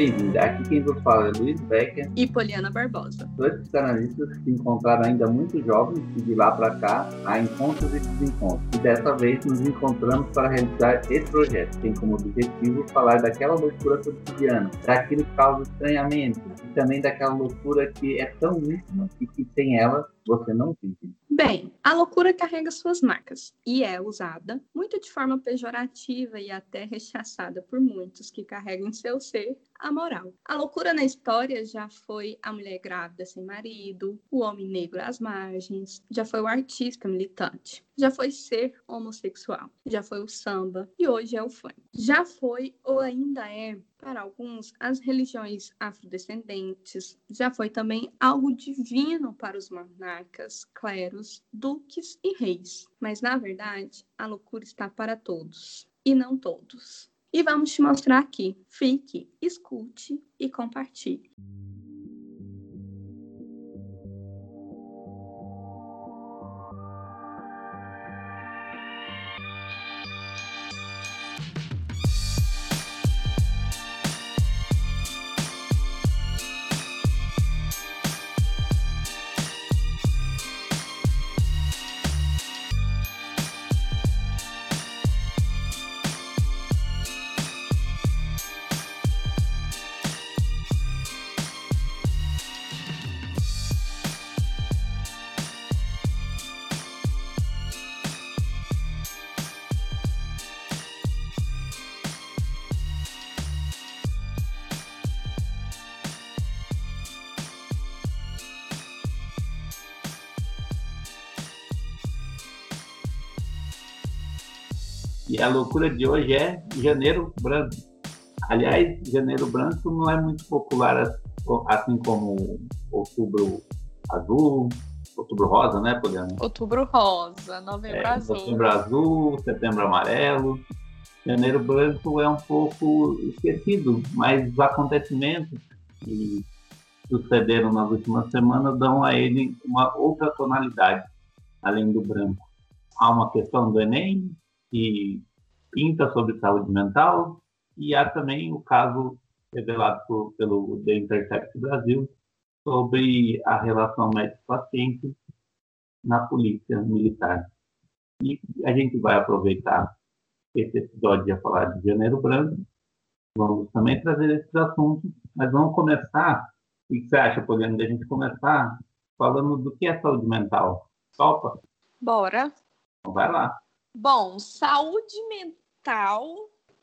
Bem-vinda. Aqui quem vos fala é Luiz Becker e Poliana Barbosa. Dois psicanalistas que se encontraram ainda muito jovens e de lá para cá há encontros e desencontros. E dessa vez nos encontramos para realizar esse projeto. Tem como objetivo falar daquela loucura cotidiana, daquilo que causa estranhamento e também daquela loucura que é tão íntima e que sem ela você não vive. Bem, a loucura carrega suas marcas e é usada muito de forma pejorativa e até rechaçada por muitos que carregam em seu ser a moral. A loucura na história já foi a mulher grávida sem marido, o homem negro às margens, já foi o artista militante, já foi ser homossexual, já foi o samba e hoje é o funk. Já foi ou ainda é para alguns, as religiões afrodescendentes já foi também algo divino para os monarcas, cleros, duques e reis. Mas, na verdade, a loucura está para todos, e não todos. E vamos te mostrar aqui. Fique, escute e compartilhe. A loucura de hoje é Janeiro Branco. Aliás, Janeiro Branco não é muito popular assim como Outubro Azul, Outubro Rosa, né, Poliana? Outubro Rosa, Novembro é, Azul. Novembro Azul, Setembro Amarelo. Janeiro Branco é um pouco esquecido, mas os acontecimentos que sucederam nas últimas semanas dão a ele uma outra tonalidade, além do branco. Há uma questão do Enem, que pinta sobre saúde mental, e há também o caso revelado por, pelo The Intercept Brasil sobre a relação médico-paciente na polícia militar. E a gente vai aproveitar esse episódio de falar de Janeiro Branco, vamos também trazer esses assuntos, mas vamos começar, o que você acha, Poliana, a gente começar falando do que é saúde mental? Topa? Bora. Então vai lá. Bom, saúde mental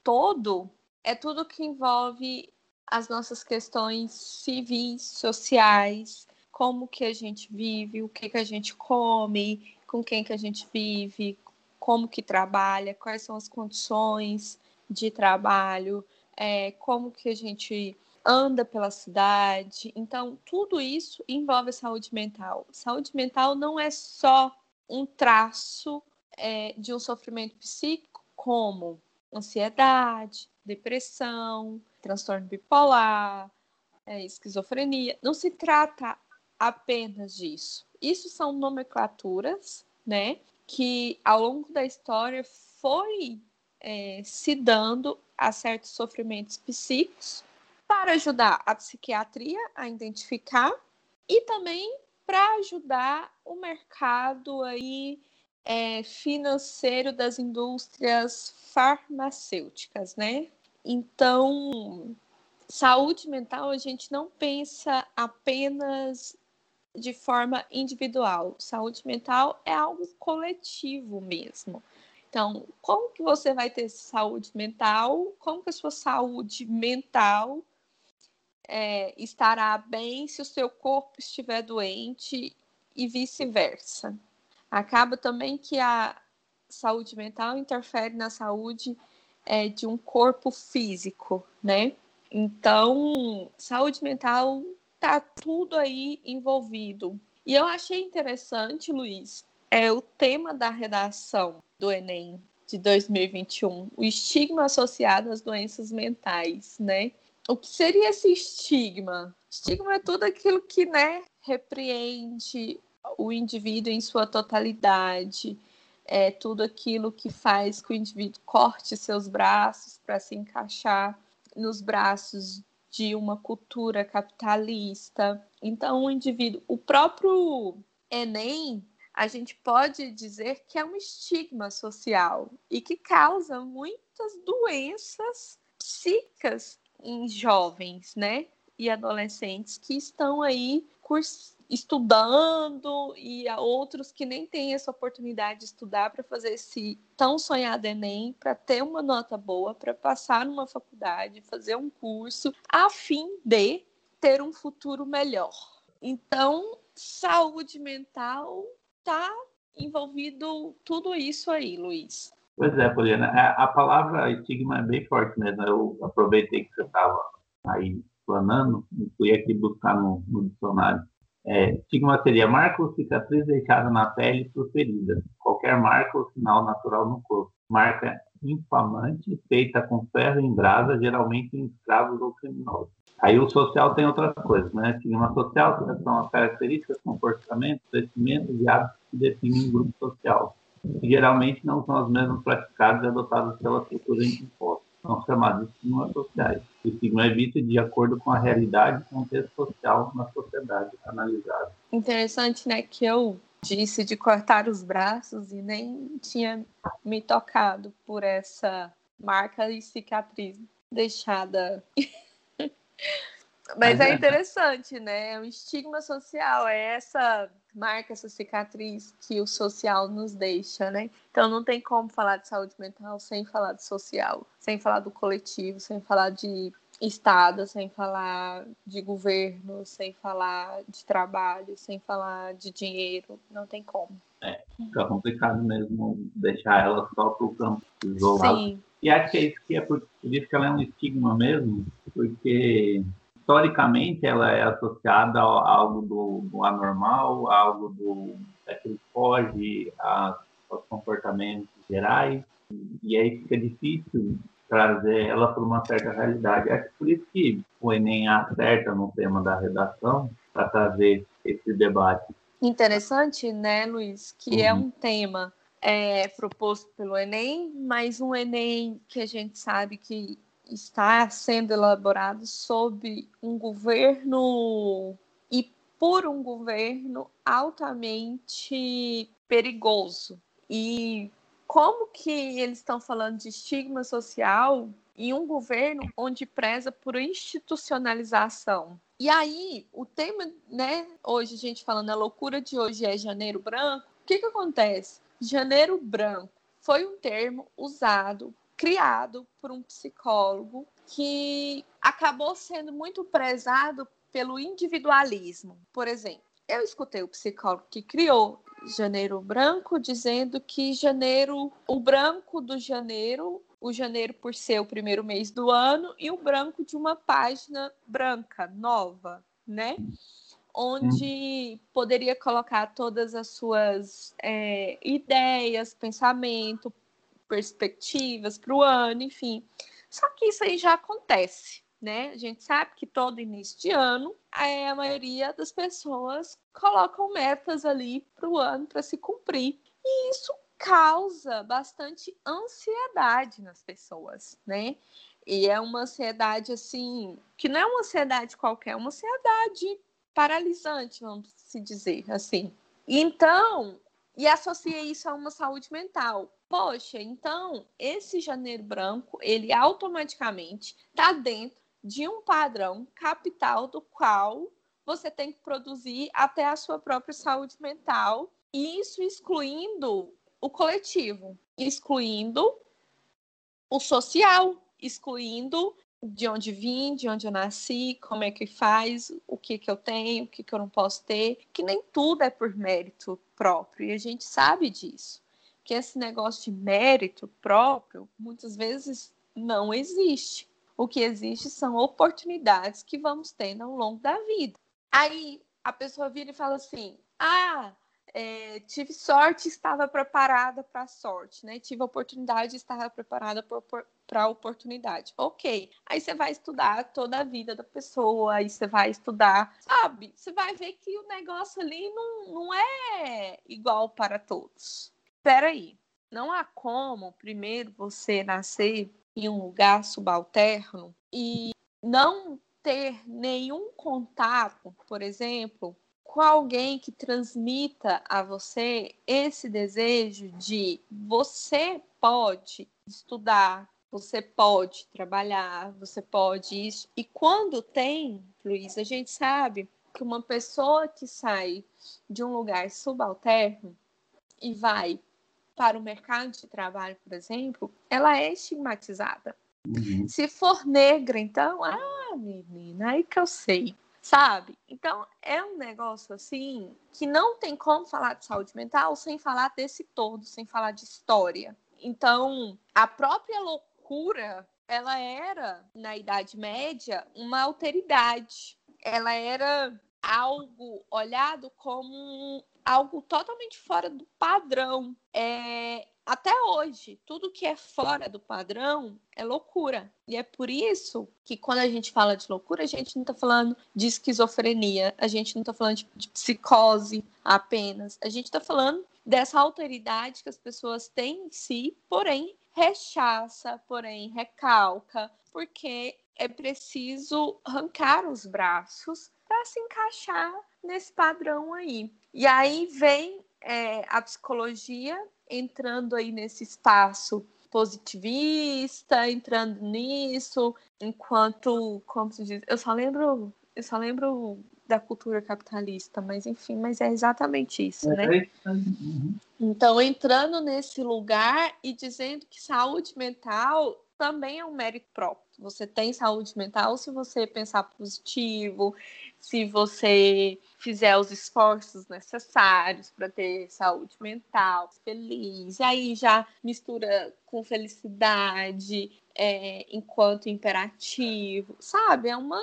todo é tudo que envolve as nossas questões civis, sociais, como que a gente vive, o que que a gente come, com quem que a gente vive, como que trabalha, quais são as condições de trabalho, é, como que a gente anda pela cidade. Então, tudo isso envolve a saúde mental. Saúde mental não é só um traço é, de um sofrimento psíquico como ansiedade, depressão, transtorno bipolar, é, esquizofrenia. Não se trata apenas disso. Isso são nomenclaturas, né, que ao longo da história foi é, se dando a certos sofrimentos psíquicos para ajudar a psiquiatria a identificar e também para ajudar o mercado aí é, financeiro das indústrias farmacêuticas, né? Então, saúde mental a gente não pensa apenas de forma individual. Saúde mental é algo coletivo mesmo. Então, como que você vai ter saúde mental? Como que a sua saúde mental é, estará bem se o seu corpo estiver doente e vice-versa? Acaba também que a saúde mental interfere na saúde é, de um corpo físico, né? Então, saúde mental tá tudo aí envolvido. E eu achei interessante, Luiz, é o tema da redação do Enem de 2021, o estigma associado às doenças mentais, né? O que seria esse estigma? Estigma é tudo aquilo que, né, repreende o indivíduo em sua totalidade, é tudo aquilo que faz que o indivíduo corte seus braços para se encaixar nos braços de uma cultura capitalista. Então, o indivíduo, o próprio Enem, a gente pode dizer que é um estigma social e que causa muitas doenças psíquicas em jovens, né? E adolescentes que estão aí estudando e há outros que nem têm essa oportunidade de estudar para fazer esse tão sonhado Enem, para ter uma nota boa, para passar numa faculdade, fazer um curso, a fim de ter um futuro melhor. Então, saúde mental está envolvido tudo isso aí, Luiz. Pois é, Poliana. É, a palavra estigma é bem forte mesmo. Eu aproveitei que você estava aí planando e fui aqui buscar no, no dicionário. É, seria marca ou cicatriz deixada na pele por ferida. Qualquer marca ou sinal natural no corpo. Marca infamante, feita com ferro em brasa, geralmente em escravos ou criminosos. Aí o social tem outras coisas, né? Estigma social são as características, comportamentos, vestimentos e hábitos que definem um grupo social. E geralmente não são as mesmas praticadas e adotadas pela cultura imposta são chamados estigmas sociais. O estigma é visto de acordo com a realidade e contexto social na sociedade analisada. Interessante, né, que eu disse de cortar os braços e nem tinha me tocado por essa marca e cicatriz deixada. Mas é, é interessante, né? É um estigma social, é essa marca, essa cicatriz que o social nos deixa, né? Então não tem como falar de saúde mental sem falar de social, sem falar do coletivo, sem falar de Estado, sem falar de governo, sem falar de trabalho, sem falar de dinheiro, não tem como. É, fica complicado mesmo deixar ela só para o campo isolado. Sim. E acho que é isso que é por isso que ela é um estigma mesmo, porque historicamente ela é associada a algo do, do anormal, a algo do que foge a, aos comportamentos gerais, e aí fica difícil trazer ela para uma certa realidade. É por isso que o Enem acerta no tema da redação para trazer esse debate. Interessante, né, Luiz, que é uhum. é um tema é, proposto pelo Enem, mas um Enem que a gente sabe que está sendo elaborado sob um governo e por um governo altamente perigoso. E como que eles estão falando de estigma social em um governo onde preza por institucionalização? E aí, o tema, né, hoje a gente falando, a loucura de hoje é janeiro branco. O que que acontece? Janeiro branco foi um termo usado criado por um psicólogo que acabou sendo muito prezado pelo individualismo. Por exemplo, eu escutei o psicólogo que criou Janeiro Branco dizendo que janeiro, o branco do janeiro, o janeiro por ser o primeiro mês do ano e o branco de uma página branca, nova, né? Onde poderia colocar todas as suas é, ideias, pensamento, perspectivas para o ano, enfim. Só que isso aí já acontece, né? A gente sabe que todo início de ano a maioria das pessoas colocam metas ali para o ano para se cumprir. E isso causa bastante ansiedade nas pessoas, né? E é uma ansiedade assim, que não é uma ansiedade qualquer, é uma ansiedade paralisante, vamos se dizer assim. Então, e associa isso a uma saúde mental. Poxa, então esse janeiro branco, ele automaticamente está dentro de um padrão capital do qual você tem que produzir até a sua própria saúde mental, e isso excluindo o coletivo, excluindo o social, excluindo de onde vim, de onde eu nasci, como é que faz, o que que eu tenho, o que que eu não posso ter, que nem tudo é por mérito próprio, e a gente sabe disso. Que esse negócio de mérito próprio, muitas vezes não existe. O que existe são oportunidades que vamos tendo ao longo da vida. Aí a pessoa vira e fala assim: "Ah, é, tive sorte, estava preparada para a sorte, né? Tive oportunidade, estava preparada para a oportunidade. Ok. Aí você vai estudar toda a vida da pessoa, aí você vai estudar, sabe? Você vai ver que o negócio ali não, não é igual para todos. Espera aí. Não há como, primeiro, você nascer em um lugar subalterno e não ter nenhum contato, por exemplo, com alguém que transmita a você esse desejo de você pode estudar, você pode trabalhar, você pode isso. E quando tem, Luiz, a gente sabe que uma pessoa que sai de um lugar subalterno e vai para o mercado de trabalho, por exemplo, ela é estigmatizada. Uhum. Se for negra, então, ah, menina, aí que eu sei, sabe? Então, é um negócio assim que não tem como falar de saúde mental sem falar desse todo, sem falar de história. Então, a própria loucura, ela era, na Idade Média, uma alteridade. Ela era algo olhado como algo totalmente fora do padrão. É, até hoje, tudo que é fora do padrão é loucura. E é por isso que quando a gente fala de loucura, a gente não está falando de esquizofrenia, a gente não está falando de, de psicose apenas. A gente está falando dessa alteridade que as pessoas têm em si, porém rechaça, porém recalca, porque é preciso arrancar os braços para se encaixar nesse padrão aí. E aí vem é, a psicologia entrando aí nesse espaço positivista, entrando nisso, enquanto, como se diz, eu só lembro, eu só lembro da cultura capitalista, mas enfim, mas é exatamente isso, né? É uhum. Então, entrando nesse lugar e dizendo que saúde mental também é um mérito próprio. Você tem saúde mental se você pensar positivo, se você fizer os esforços necessários para ter saúde mental, feliz. Aí já mistura com felicidade é, enquanto imperativo, sabe? É uma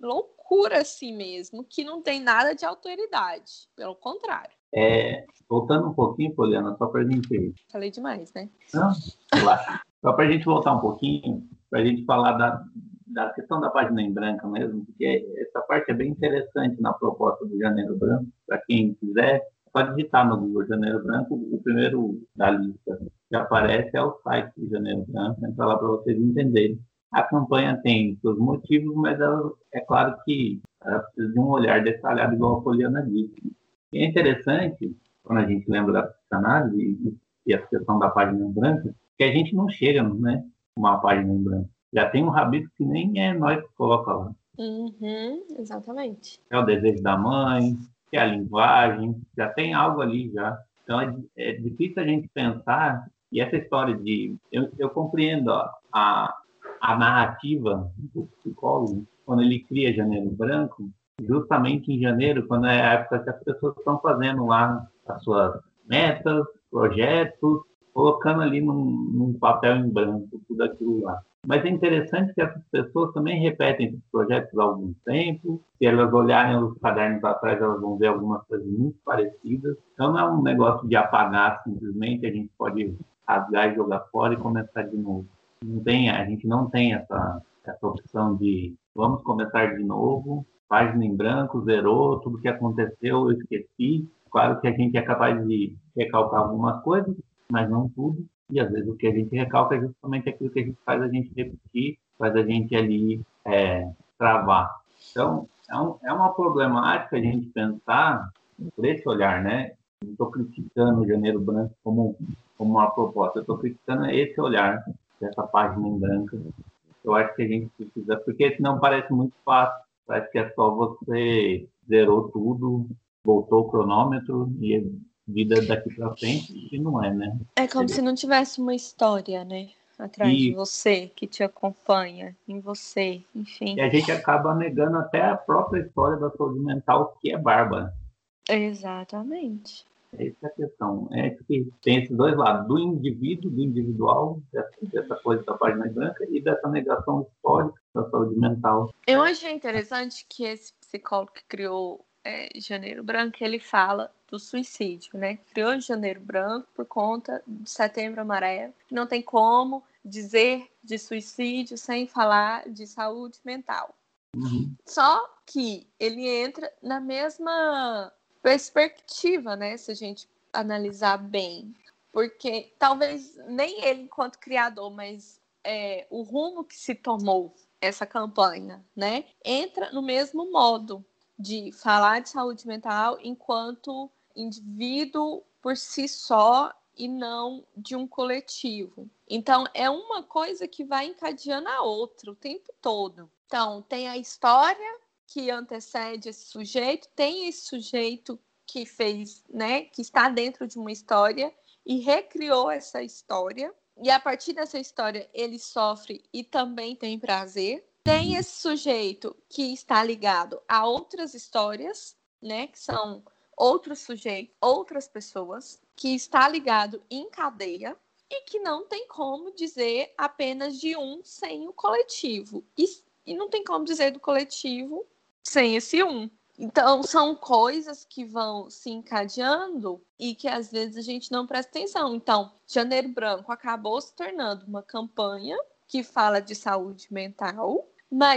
loucura assim mesmo, que não tem nada de autoridade, pelo contrário. É, voltando um pouquinho, Poliana, só para a gente. Falei demais, né? Não. Só para a gente voltar um pouquinho, para a gente falar da, da questão da página em branco mesmo, porque essa parte é bem interessante na proposta do Janeiro Branco. Para quem quiser, pode digitar no Google Janeiro Branco, o primeiro da lista que aparece é o site do Janeiro Branco, entra lá para vocês entenderem. A campanha tem seus motivos, mas ela, é claro que ela precisa de um olhar detalhado, igual a Poliana disse. E é interessante, quando a gente lembra da psicanálise e, e a questão da página em branco, que a gente não chega, né, uma página em branco. Já tem um rabisco que nem é nós que coloca lá. Uhum, exatamente. É o desejo da mãe, é a linguagem, já tem algo ali já. Então é, é difícil a gente pensar, e essa história de. Eu, eu compreendo ó, a, a narrativa do psicólogo, quando ele cria Janeiro Branco, justamente em janeiro, quando é a época que as pessoas estão fazendo lá as suas metas, projetos, colocando ali num, num, papel em branco tudo aquilo lá. Mas é interessante que essas pessoas também repetem esses projetos há algum tempo. Se elas olharem os cadernos atrás, elas vão ver algumas coisas muito parecidas. Então não é um negócio de apagar simplesmente, a gente pode rasgar e jogar fora e começar de novo. Não tem, a gente não tem essa, essa opção de vamos começar de novo, página em branco, zerou, tudo que aconteceu eu esqueci. Claro que a gente é capaz de recalcar algumas coisas, mas não tudo. E às vezes o que a gente recalca é justamente aquilo que a gente faz a gente repetir, faz a gente ali é, travar. Então, é, um, é uma problemática a gente pensar por esse olhar, né? Não estou criticando o Janeiro Branco como, como uma proposta, eu estou criticando esse olhar dessa página em branco. Eu acho que a gente precisa, porque senão parece muito fácil, parece que é só você zerou tudo, voltou o cronômetro e vida daqui para frente, e não é, né? É como se não tivesse uma história, né? Atrás e... de você, que te acompanha, em você, enfim. E a gente acaba negando até a própria história da saúde mental, que é bárbara. Exatamente. Essa é a questão. É que tem esses dois lados, do indivíduo, do individual, dessa, dessa coisa da página branca e dessa negação histórica da saúde mental. Eu achei interessante que esse psicólogo que criou é, Janeiro Branco, ele fala do suicídio, né? Criou Janeiro Branco por conta de Setembro Amarelo. Não tem como dizer de suicídio sem falar de saúde mental. Uhum. Só que ele entra na mesma perspectiva, né? Se a gente analisar bem. Porque talvez nem ele, enquanto criador, mas é, o rumo que se tomou essa campanha, né? Entra no mesmo modo de falar de saúde mental enquanto indivíduo por si só e não de um coletivo. Então, é uma coisa que vai encadeando a outra o tempo todo. Então, tem a história que antecede esse sujeito, tem esse sujeito que fez, né, que está dentro de uma história e recriou essa história. E a partir dessa história ele sofre e também tem prazer. Tem esse sujeito que está ligado a outras histórias, né, que são outros sujeitos, outras pessoas, que está ligado em cadeia e que não tem como dizer apenas de um sem o coletivo. E, e não tem como dizer do coletivo sem esse um. Então, são coisas que vão se encadeando e que às vezes a gente não presta atenção. Então, Janeiro Branco acabou se tornando uma campanha que fala de saúde mental,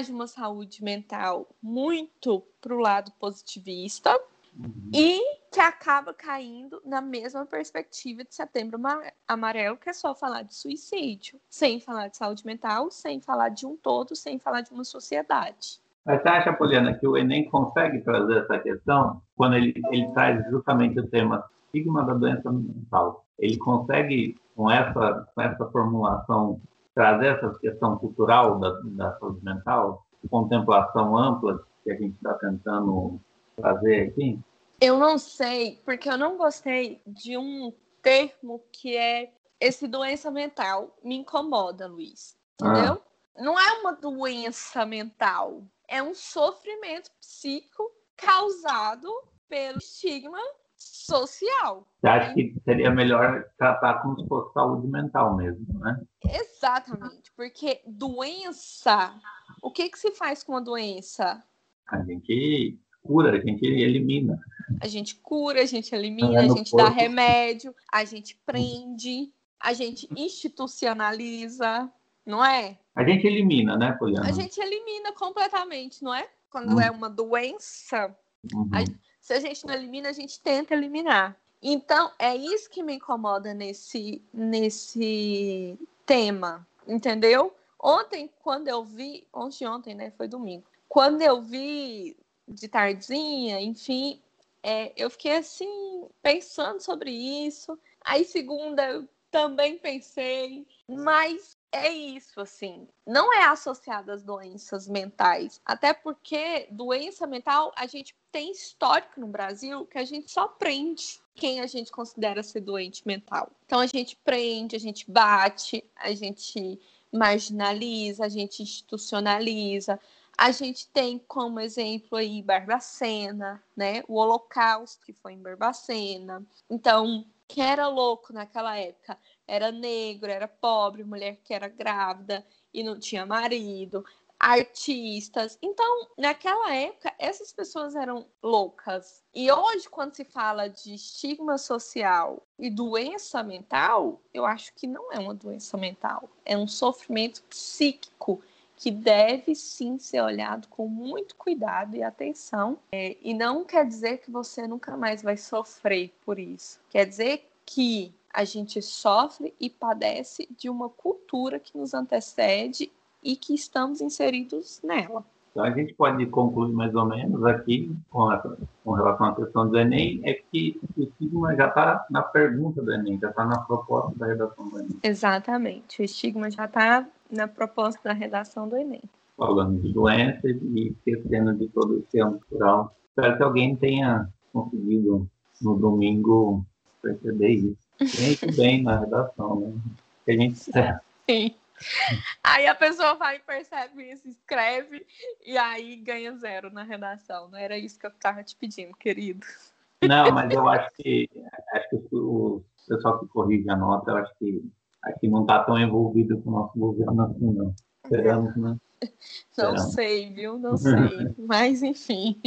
de uma saúde mental muito para o lado positivista uhum. e que acaba caindo na mesma perspectiva de Setembro Amarelo, que é só falar de suicídio, sem falar de saúde mental, sem falar de um todo, sem falar de uma sociedade. Mas você acha, Poliana, que o Enem consegue trazer essa questão quando ele, ele traz justamente o tema estigma da doença mental? Ele consegue, com essa, com essa formulação, trazer essa questão cultural da, da saúde mental, contemplação ampla que a gente está tentando trazer aqui? Eu não sei, porque eu não gostei de um termo que é esse doença mental me incomoda, Luiz. Entendeu? Ah. Não é uma doença mental é um sofrimento psíquico causado pelo estigma social. Você acha que seria melhor tratar como se fosse saúde mental mesmo, né? Exatamente, porque doença, o que que se faz com a doença? A gente cura, a gente elimina. A gente cura, a gente elimina, a gente corpo. dá remédio, a gente prende, a gente institucionaliza, não é? A gente elimina, né, Poliana? A gente elimina completamente, não é? Quando hum. é uma doença, uhum. a, se a gente não elimina, a gente tenta eliminar. Então, é isso que me incomoda nesse, nesse tema, entendeu? Ontem, quando eu vi, ontem, ontem, né, foi domingo, quando eu vi de tardezinha, enfim, é, eu fiquei assim, pensando sobre isso. Aí, segunda, eu também pensei, mas é isso, assim. Não é associado às doenças mentais. Até porque doença mental, a gente tem histórico no Brasil que a gente só prende quem a gente considera ser doente mental. Então a gente prende, a gente bate, a gente marginaliza, a gente institucionaliza. A gente tem como exemplo aí Barbacena, né? O Holocausto que foi em Barbacena. Então, quem era louco naquela época era negro, era pobre, mulher que era grávida e não tinha marido, artistas. Então, naquela época, essas pessoas eram loucas. E hoje, quando se fala de estigma social e doença mental, eu acho que não é uma doença mental, é um sofrimento psíquico que deve sim ser olhado com muito cuidado e atenção. É, e não quer dizer que você nunca mais vai sofrer por isso. Quer dizer que a gente sofre e padece de uma cultura que nos antecede e que estamos inseridos nela. Então, a gente pode concluir mais ou menos aqui, com, a, com relação à questão do Enem, é que o estigma já está na pergunta do Enem, já está na proposta da redação do Enem. Exatamente, o estigma já está na proposta da redação do Enem. Falando de doenças e esquecendo de todo esse ano cultural. Espero que alguém tenha conseguido, no domingo, perceber isso muito bem na redação, né? Que a gente Sim. Aí a pessoa vai e percebe isso, escreve e aí ganha zero na redação. Não era isso que eu estava te pedindo, querido. Não, mas eu acho que acho que o pessoal que corrige a nota, eu acho que aqui não está tão envolvido com o nosso governo assim, não. Esperamos, né? Não Esperamos. sei, viu? Não sei. mas enfim.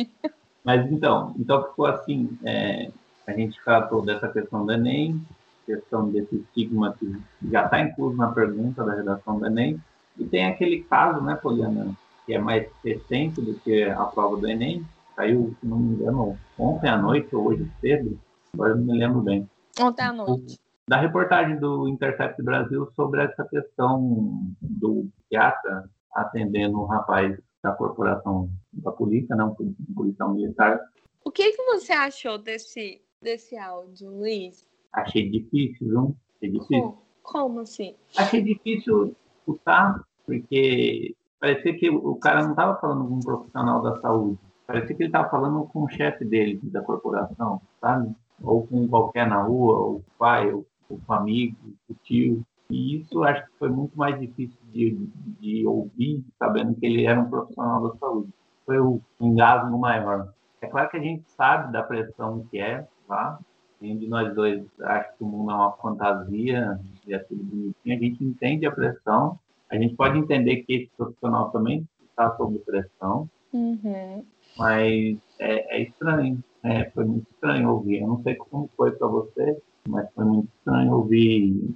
Mas então, então ficou assim, é, a gente tratou dessa questão do Enem, questão desse estigma que já está incluso na pergunta da redação do Enem. E tem aquele caso, né, Poliana, que é mais recente do que a prova do Enem, saiu, se não me engano, ontem à noite ou hoje cedo, agora não me lembro bem. Ontem à noite. Da reportagem do Intercept Brasil sobre essa questão do psiquiatra atendendo um rapaz da corporação da polícia, não, né, um policial militar. O que, que você achou desse, desse áudio, Luiz? Achei difícil, viu? Achei difícil. Como, Como assim? Achei difícil escutar, porque parecia que o cara não estava falando com um profissional da saúde. Parecia que ele estava falando com o chefe dele, da corporação, sabe? Ou com qualquer na rua, ou pai, ou, com amigo, o tio. E isso acho que foi muito mais difícil de, de ouvir, sabendo que ele era um profissional da saúde. Foi o engasgo maior. É claro que a gente sabe da pressão que é, tá? Nenhum de nós dois acha que o mundo é uma fantasia e é tudo bonitinho. A gente entende a pressão. A gente pode entender que esse profissional também está sob pressão. Uhum. Mas é, é estranho. É, foi muito estranho ouvir. Eu não sei como foi para você, mas foi muito estranho ouvir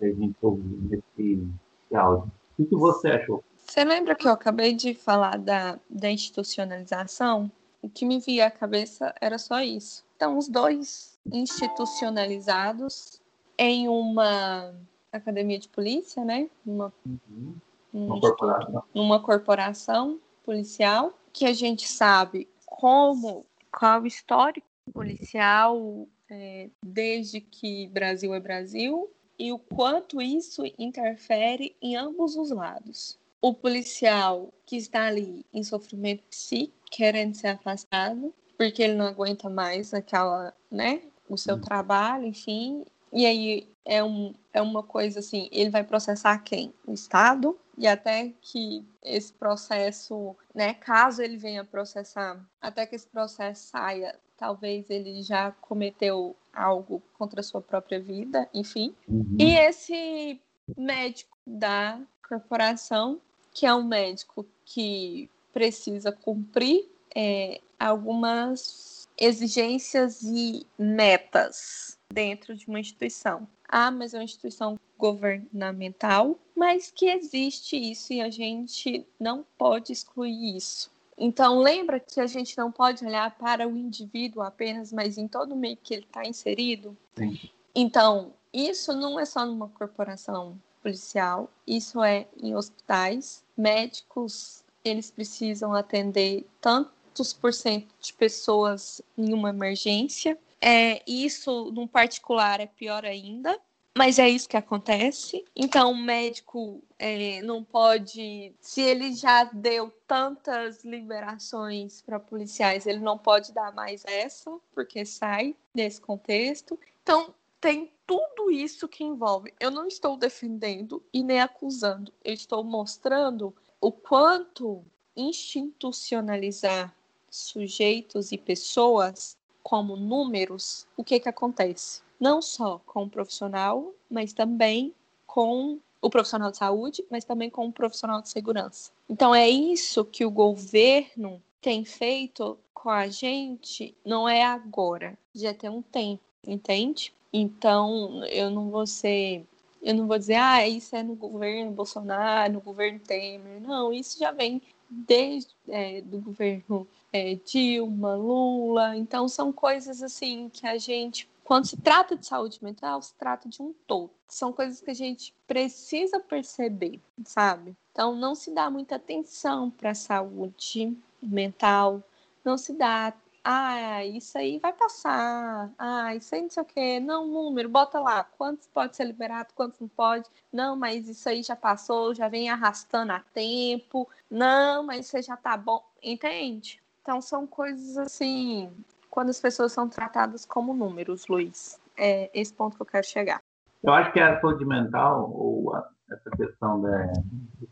a gente ouvir esse, esse áudio. O que você achou? Você lembra que eu acabei de falar da, da institucionalização? O que me via à cabeça era só isso. Então, os dois institucionalizados em uma academia de polícia, né? Uma, uhum. uma, corporação. uma corporação policial, que a gente sabe como, qual o histórico policial é, desde que Brasil é Brasil e o quanto isso interfere em ambos os lados. O policial que está ali em sofrimento psíquico, querendo ser afastado, porque ele não aguenta mais aquela, né, o seu hum. trabalho, enfim. E aí é, um, é uma coisa assim, ele vai processar quem? O Estado, e até que esse processo, né, caso ele venha processar, até que esse processo saia, talvez ele já cometeu algo contra a sua própria vida, enfim. Uhum. E esse médico da corporação, que é um médico que precisa cumprir é, algumas exigências e metas dentro de uma instituição. Ah, mas é uma instituição governamental, mas que existe isso e a gente não pode excluir isso. Então, lembra que a gente não pode olhar para o indivíduo apenas, mas em todo o meio que ele está inserido? Sim. Então, isso não é só numa corporação policial, isso é em hospitais. Médicos, eles precisam atender tantos por cento de pessoas em uma emergência. É, isso, num particular, é pior ainda, mas é isso que acontece. Então, o médico é, não pode. Se ele já deu tantas liberações para policiais, ele não pode dar mais essa, porque sai desse contexto. Então, tem tudo isso que envolve. Eu não estou defendendo e nem acusando, eu estou mostrando o quanto institucionalizar sujeitos e pessoas como números, o que que acontece? Não só com o profissional, mas também com o profissional de saúde, mas também com o profissional de segurança. Então é isso que o governo tem feito com a gente, não é agora, já tem um tempo, entende? Então eu não vou ser, eu não vou dizer, ah, isso é no governo Bolsonaro, no governo Temer, não, isso já vem desde é, do governo é, Dilma, Lula, então são coisas assim que a gente quando se trata de saúde mental, se trata de um todo. São coisas que a gente precisa perceber, sabe? Então, não se dá muita atenção para a saúde mental, não se dá. Ah, isso aí vai passar. Ah, isso aí não sei o quê. Não, número, bota lá. Quantos pode ser liberado, quantos não pode. Não, mas isso aí já passou, já vem arrastando a tempo. Não, mas isso já tá bom. Entende? Então, são coisas assim quando as pessoas são tratadas como números, Luiz. É esse ponto que eu quero chegar. Eu acho que a saúde mental, ou a, essa questão da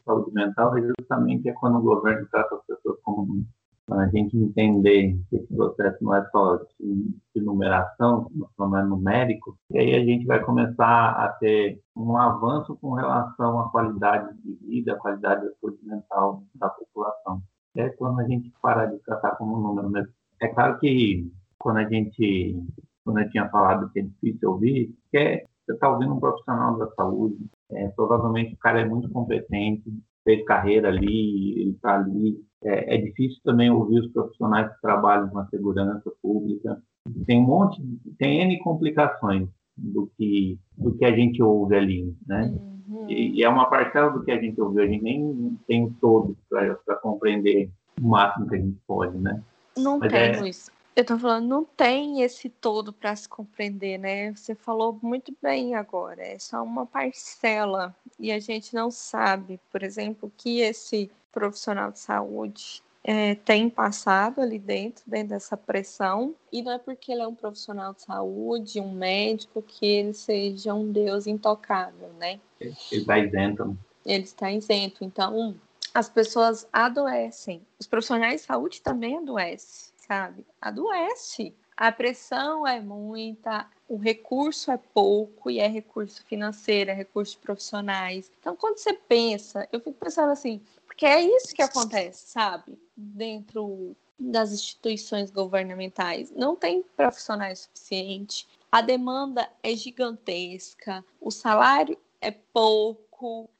saúde mental, é justamente é quando o governo trata as pessoas como números. A gente entender que esse processo não é só de, de numeração, não é numérico, e aí a gente vai começar a ter um avanço com relação à qualidade de vida, à qualidade da saúde mental da população. É quando a gente para de tratar como número mesmo é claro que quando a gente, quando eu tinha falado que é difícil ouvir, que é, você está ouvindo um profissional da saúde, é, provavelmente o cara é muito competente, fez carreira ali, ele está ali. É, é, difícil também ouvir os profissionais que trabalham na segurança pública. Tem um monte, tem N complicações do que, do que a gente ouve ali, né? Uhum. Hum. E, e, é uma parcela do que a gente ouviu, a gente nem tem todo para compreender o máximo que a gente pode, né? Não Mas tem, é... Luiz. Eu tô falando, não tem esse todo para se compreender, né? Você falou muito bem agora, é só uma parcela. E a gente não sabe, por exemplo, que esse profissional de saúde é, tem passado ali dentro, dentro dessa pressão, e não é porque ele é um profissional de saúde, um médico, que ele seja um Deus intocável, né? Ele está isento. Ele está isento. Então, as pessoas adoecem. Os profissionais de saúde também adoecem, sabe? Adoece. A pressão é muita, o recurso é pouco e é recurso financeiro, é recurso profissionais. Então, quando você pensa, eu fico pensando assim, porque é isso que acontece, sabe? Dentro das instituições governamentais. Não tem profissionais suficiente, a demanda é gigantesca, o salário é pouco,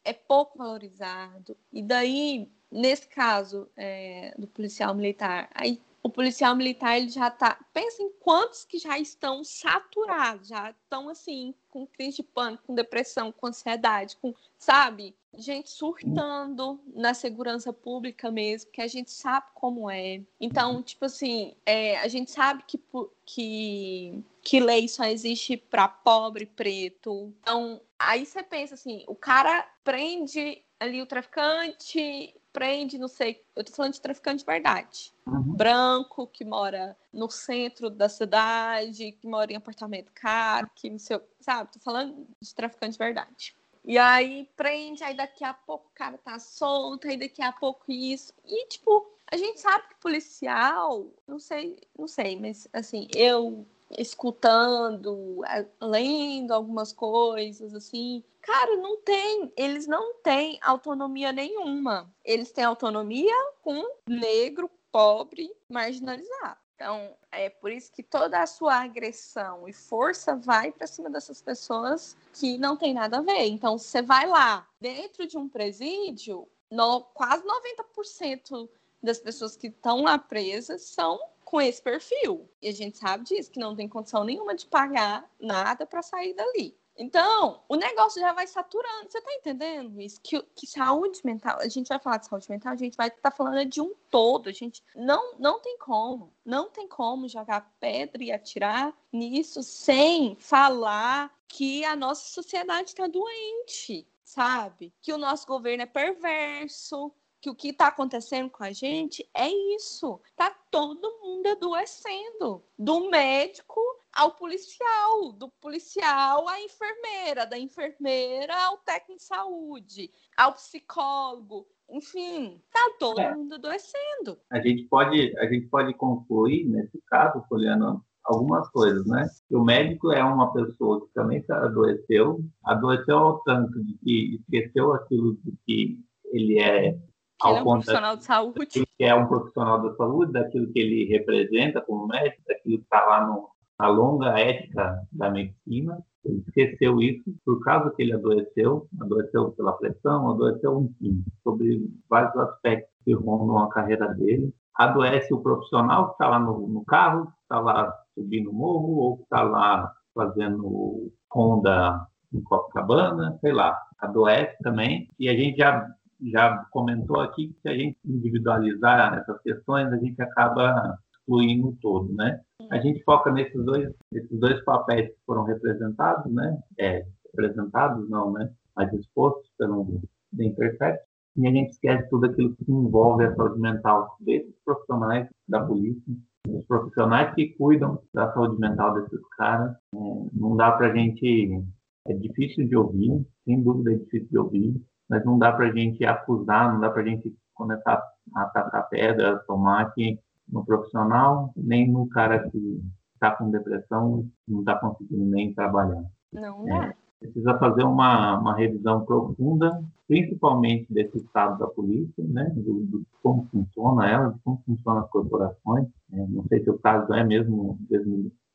é pouco valorizado. E daí, nesse caso é, do policial militar, aí o policial militar ele já tá. Pensa em quantos que já estão saturados, já estão assim, com crise de pânico, com depressão, com ansiedade, com, sabe? Gente surtando na segurança pública mesmo, que a gente sabe como é. Então, tipo assim, é, a gente sabe que, que, que lei só existe para pobre preto. Então, aí você pensa assim, o cara prende ali o traficante, prende, não sei, eu tô falando de traficante de verdade. Uhum. Branco, que mora no centro da cidade, que mora em apartamento caro, que não sei, sabe? Tô falando de traficante de verdade. E aí prende, aí daqui a pouco o cara tá solto, aí daqui a pouco isso. E, tipo, a gente sabe que policial, não sei, não sei, mas assim, eu escutando, lendo algumas coisas assim. Cara, não tem, eles não têm autonomia nenhuma. Eles têm autonomia com negro, pobre, marginalizado. Então, é por isso que toda a sua agressão e força vai para cima dessas pessoas que não tem nada a ver. Então, você vai lá, dentro de um presídio, no, quase 90% das pessoas que estão lá presas são com esse perfil. E a gente sabe disso, que não tem condição nenhuma de pagar nada para sair dali. Então, o negócio já vai saturando. Você tá entendendo isso? Que, que saúde mental, a gente vai falar de saúde mental, a gente vai estar tá falando de um todo. A gente não, não tem como, não tem como jogar pedra e atirar nisso sem falar que a nossa sociedade está doente, sabe? Que o nosso governo é perverso, que o que está acontecendo com a gente é isso. Tá todo mundo adoecendo, do médico ao policial, do policial à enfermeira, da enfermeira ao técnico de saúde, ao psicólogo, enfim, tá todo é. mundo adoecendo. A gente pode, a gente pode concluir nesse caso, Poliana, algumas coisas, né? O médico é uma pessoa que também adoeceu, adoeceu ao tanto de que esqueceu aquilo de que ele é que ele é um profissional de saúde. Que é um profissional da saúde, daquilo que ele representa como médico, daquilo que está lá no, na longa ética da medicina. Ele esqueceu isso por causa que ele adoeceu, adoeceu pela pressão, adoeceu, enfim, sobre vários aspectos que rondam a carreira dele. Adoece o profissional que está lá no, no carro, que está lá subindo o morro, ou que está lá fazendo ronda em Copacabana, sei lá, adoece também. E a gente já já comentou aqui que se a gente individualizar essas questões, a gente acaba excluindo todo, né? A gente foca nesses dois, esses dois papéis que foram representados, né? É, representados não, né? Mas expostos pelo The Intercept, e a gente esquece tudo aquilo que envolve a saúde mental desses profissionais da polícia, os profissionais que cuidam da saúde mental desses caras. É, não dá para a gente. É difícil de ouvir, sem dúvida é difícil de ouvir, mas não dá para a gente acusar, não dá para a gente começar a atacar pedra, tomate no profissional, nem no cara que está com depressão não está conseguindo nem trabalhar. Não dá. É, precisa fazer uma, uma revisão profunda, principalmente desse estado da polícia, né, do, do como funciona ela, de como funcionam as corporações. É, não sei se o caso é mesmo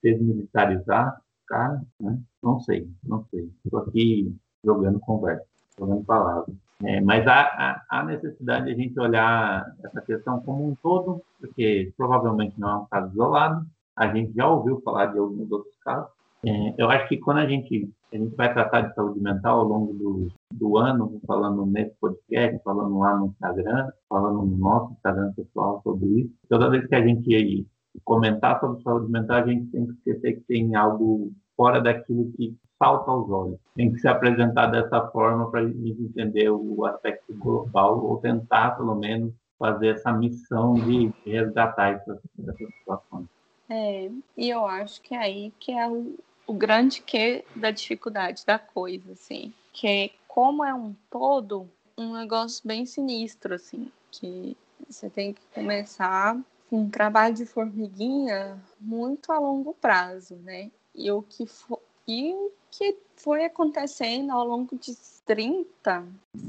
desmilitarizar cara, né? Não sei, não sei. Estou aqui jogando conversa jogando palavras. É, mas há, há, necessidade de a gente olhar essa questão como um todo, porque provavelmente não é um caso isolado. A gente já ouviu falar de alguns outros casos. É, eu acho que quando a gente A gente vai tratar de saúde mental ao longo do, do ano, falando nesse podcast, falando lá no Instagram, falando no nosso Instagram pessoal sobre isso. Toda vez que a gente comentar sobre saúde mental, a gente tem que esquecer que tem algo fora daquilo que salta aos olhos. Tem que se apresentar dessa forma para a gente entender o aspecto global, ou tentar, pelo menos, fazer essa missão de resgatar essas, essas situações. É, e eu acho que é aí que é o, o grande que da dificuldade da coisa, assim. Que como é um todo, um negócio bem sinistro, assim, que você tem que começar um trabalho de formiguinha muito a longo prazo, né? E o que, for, e o que foi acontecendo ao longo de 30,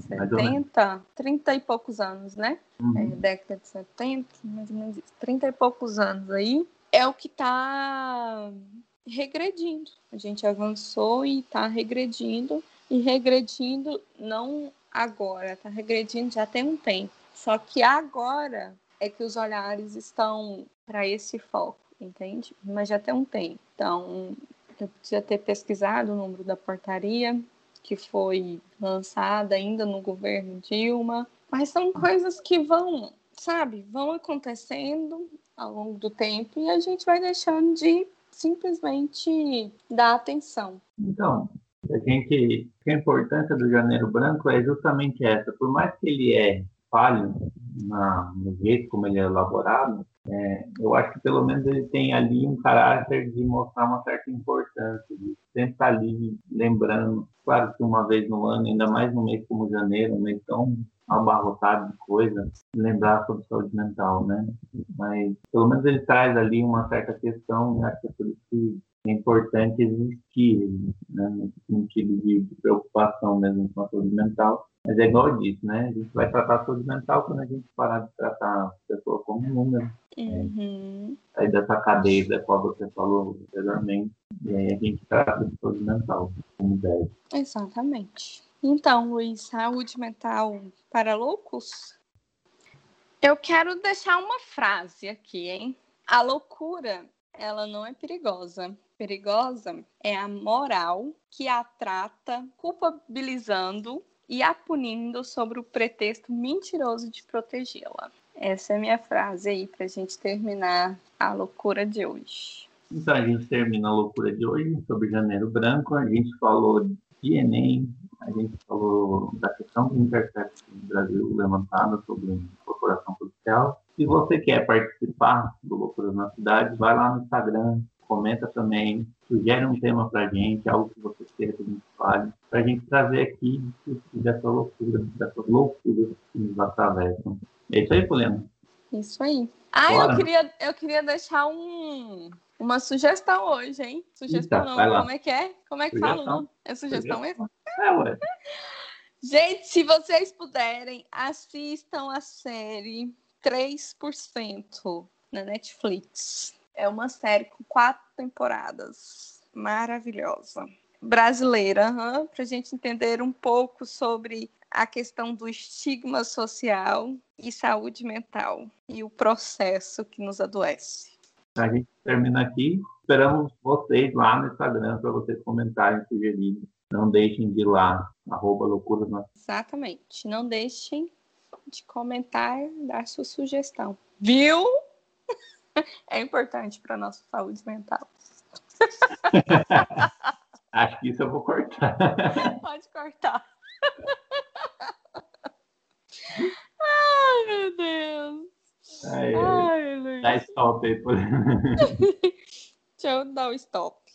70, 30 e poucos anos, né? Uhum. É, década de 70, mais ou menos isso, 30 e poucos anos aí, é o que está regredindo. A gente avançou e está regredindo, e regredindo não agora, está regredindo já tem um tempo. Só que agora é que os olhares estão para esse foco, entende? Mas já tem um tempo. Então, eu podia ter pesquisado o número da portaria que foi lançada ainda no governo Dilma, mas são coisas que vão, sabe, vão acontecendo ao longo do tempo e a gente vai deixando de simplesmente dar atenção. Então, a gente, a importância do Janeiro Branco é justamente essa. Por mais que ele é falho na, no jeito como ele é elaborado, é, eu acho que pelo menos ele tem ali um caráter de mostrar uma certa importância, de sempre estar ali lembrando, claro que uma vez no ano, ainda mais no mês como janeiro, um mês tão abarrotado de coisa, lembrar sobre saúde mental, né? Mas pelo menos ele traz ali uma certa questão, acho que é por isso que é importante existir, né? Nesse sentido de preocupação mesmo com a saúde mental, mas é igual eu disse, né? A gente vai tratar a saúde mental quando a gente parar de tratar a pessoa como número. Uhum. É, aí dessa cadeia da qual você falou anteriormente. E aí a gente trata de saúde mental como deve. Exatamente. Então, Luiz, saúde mental para loucos? Eu quero deixar uma frase aqui, hein? A loucura, ela não é perigosa. Perigosa é a moral que a trata culpabilizando e a punindo sobre o pretexto mentiroso de protegê-la. Essa é a minha frase aí para a gente terminar a loucura de hoje. Então a gente termina a loucura de hoje sobre Janeiro Branco. A gente falou de Enem, a gente falou da questão do Intercept no Brasil levantada sobre corporação policial. Se você quer participar do Loucuras na Cidade, vai lá no Instagram, comenta também, sugere um tema para a gente, algo que você queira que a gente fale, para a gente trazer aqui dessa loucura, dessas loucuras que nos atravessam. É isso aí, Poliana? Isso aí. Ah, eu queria, eu queria deixar um, uma sugestão hoje, hein? Sugestão Eita, não, como é que é? Como é que sugestão. fala? Não? É sugestão mesmo? É. Gente, se vocês puderem, assistam a série 3% na Netflix. É uma série com quatro temporadas. Maravilhosa. Brasileira, para a gente entender um pouco sobre a questão do estigma social e saúde mental e o processo que nos adoece. A gente termina aqui. Esperamos vocês lá no Instagram para vocês comentarem, sugerirem. Não deixem de ir lá, arroba loucuras. Exatamente. Não deixem de comentar, dar sua sugestão. Viu? é importante para a nossa saúde mental. Acho que isso eu vou cortar. Pode cortar. Ai, meu Deus. Ai, Ai Luiz. Dá stop aí. Por... Deixa eu dar o stop.